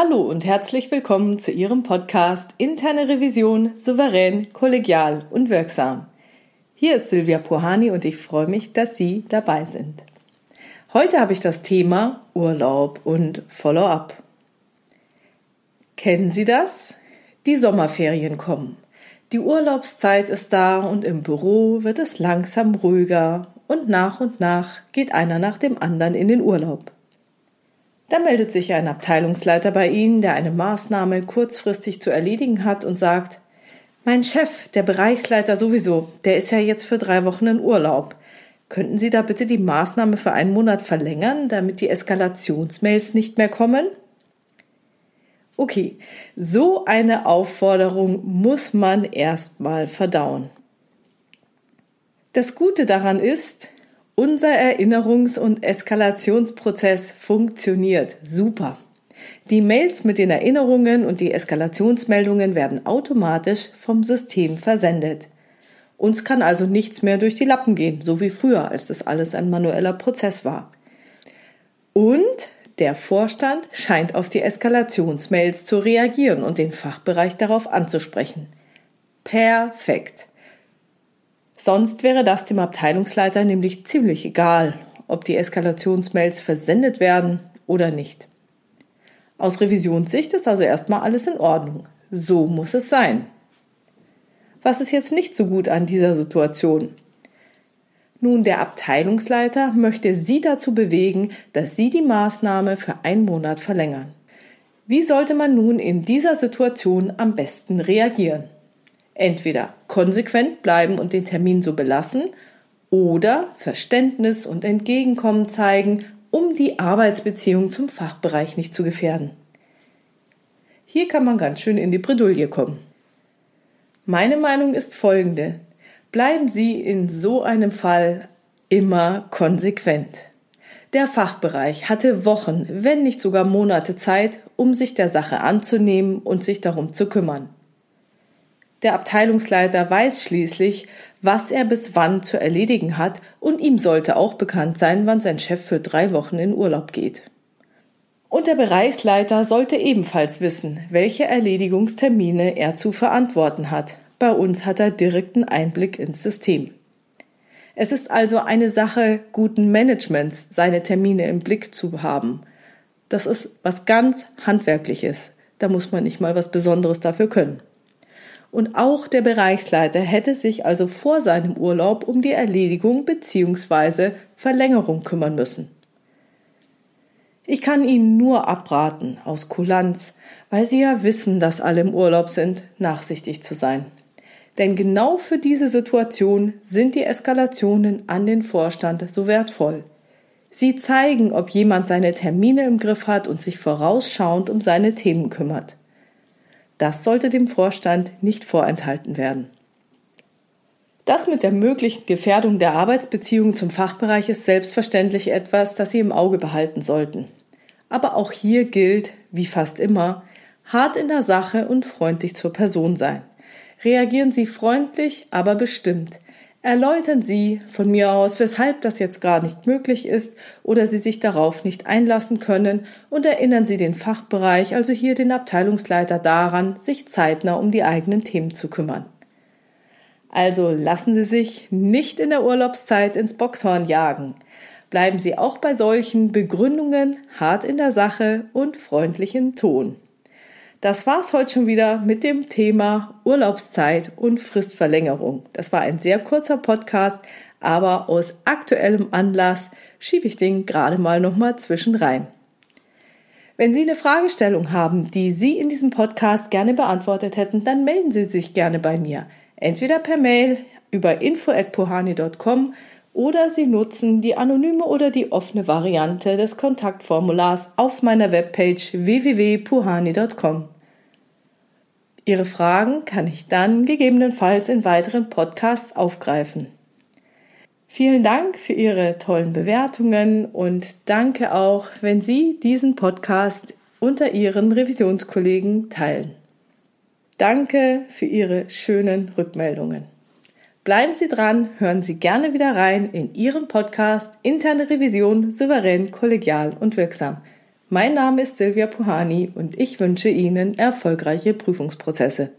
Hallo und herzlich willkommen zu Ihrem Podcast Interne Revision souverän, kollegial und wirksam. Hier ist Silvia Puhani und ich freue mich, dass Sie dabei sind. Heute habe ich das Thema Urlaub und Follow-up. Kennen Sie das? Die Sommerferien kommen. Die Urlaubszeit ist da und im Büro wird es langsam ruhiger und nach und nach geht einer nach dem anderen in den Urlaub. Da meldet sich ein Abteilungsleiter bei Ihnen, der eine Maßnahme kurzfristig zu erledigen hat und sagt, mein Chef, der Bereichsleiter sowieso, der ist ja jetzt für drei Wochen in Urlaub. Könnten Sie da bitte die Maßnahme für einen Monat verlängern, damit die Eskalationsmails nicht mehr kommen? Okay, so eine Aufforderung muss man erstmal verdauen. Das Gute daran ist, unser Erinnerungs- und Eskalationsprozess funktioniert super. Die Mails mit den Erinnerungen und die Eskalationsmeldungen werden automatisch vom System versendet. Uns kann also nichts mehr durch die Lappen gehen, so wie früher, als das alles ein manueller Prozess war. Und der Vorstand scheint auf die Eskalationsmails zu reagieren und den Fachbereich darauf anzusprechen. Perfekt. Sonst wäre das dem Abteilungsleiter nämlich ziemlich egal, ob die Eskalationsmails versendet werden oder nicht. Aus Revisionssicht ist also erstmal alles in Ordnung. So muss es sein. Was ist jetzt nicht so gut an dieser Situation? Nun, der Abteilungsleiter möchte Sie dazu bewegen, dass Sie die Maßnahme für einen Monat verlängern. Wie sollte man nun in dieser Situation am besten reagieren? Entweder konsequent bleiben und den Termin so belassen oder Verständnis und Entgegenkommen zeigen, um die Arbeitsbeziehung zum Fachbereich nicht zu gefährden. Hier kann man ganz schön in die Bredouille kommen. Meine Meinung ist folgende. Bleiben Sie in so einem Fall immer konsequent. Der Fachbereich hatte Wochen, wenn nicht sogar Monate Zeit, um sich der Sache anzunehmen und sich darum zu kümmern. Der Abteilungsleiter weiß schließlich, was er bis wann zu erledigen hat, und ihm sollte auch bekannt sein, wann sein Chef für drei Wochen in Urlaub geht. Und der Bereichsleiter sollte ebenfalls wissen, welche Erledigungstermine er zu verantworten hat. Bei uns hat er direkten Einblick ins System. Es ist also eine Sache guten Managements, seine Termine im Blick zu haben. Das ist was ganz Handwerkliches. Da muss man nicht mal was Besonderes dafür können. Und auch der Bereichsleiter hätte sich also vor seinem Urlaub um die Erledigung bzw. Verlängerung kümmern müssen. Ich kann Ihnen nur abraten, aus Kulanz, weil Sie ja wissen, dass alle im Urlaub sind, nachsichtig zu sein. Denn genau für diese Situation sind die Eskalationen an den Vorstand so wertvoll. Sie zeigen, ob jemand seine Termine im Griff hat und sich vorausschauend um seine Themen kümmert. Das sollte dem Vorstand nicht vorenthalten werden. Das mit der möglichen Gefährdung der Arbeitsbeziehungen zum Fachbereich ist selbstverständlich etwas, das Sie im Auge behalten sollten. Aber auch hier gilt, wie fast immer, hart in der Sache und freundlich zur Person sein. Reagieren Sie freundlich, aber bestimmt. Erläutern Sie von mir aus, weshalb das jetzt gar nicht möglich ist oder Sie sich darauf nicht einlassen können und erinnern Sie den Fachbereich, also hier den Abteilungsleiter daran, sich zeitnah um die eigenen Themen zu kümmern. Also lassen Sie sich nicht in der Urlaubszeit ins Boxhorn jagen. Bleiben Sie auch bei solchen Begründungen hart in der Sache und freundlichen Ton. Das war's heute schon wieder mit dem Thema Urlaubszeit und Fristverlängerung. Das war ein sehr kurzer Podcast, aber aus aktuellem Anlass schiebe ich den gerade mal nochmal zwischen rein. Wenn Sie eine Fragestellung haben, die Sie in diesem Podcast gerne beantwortet hätten, dann melden Sie sich gerne bei mir. Entweder per Mail über info.puhani.com oder Sie nutzen die anonyme oder die offene Variante des Kontaktformulars auf meiner Webpage www.puhani.com. Ihre Fragen kann ich dann gegebenenfalls in weiteren Podcasts aufgreifen. Vielen Dank für Ihre tollen Bewertungen und danke auch, wenn Sie diesen Podcast unter Ihren Revisionskollegen teilen. Danke für Ihre schönen Rückmeldungen. Bleiben Sie dran, hören Sie gerne wieder rein in Ihren Podcast Interne Revision souverän, kollegial und wirksam. Mein Name ist Silvia Puhani und ich wünsche Ihnen erfolgreiche Prüfungsprozesse.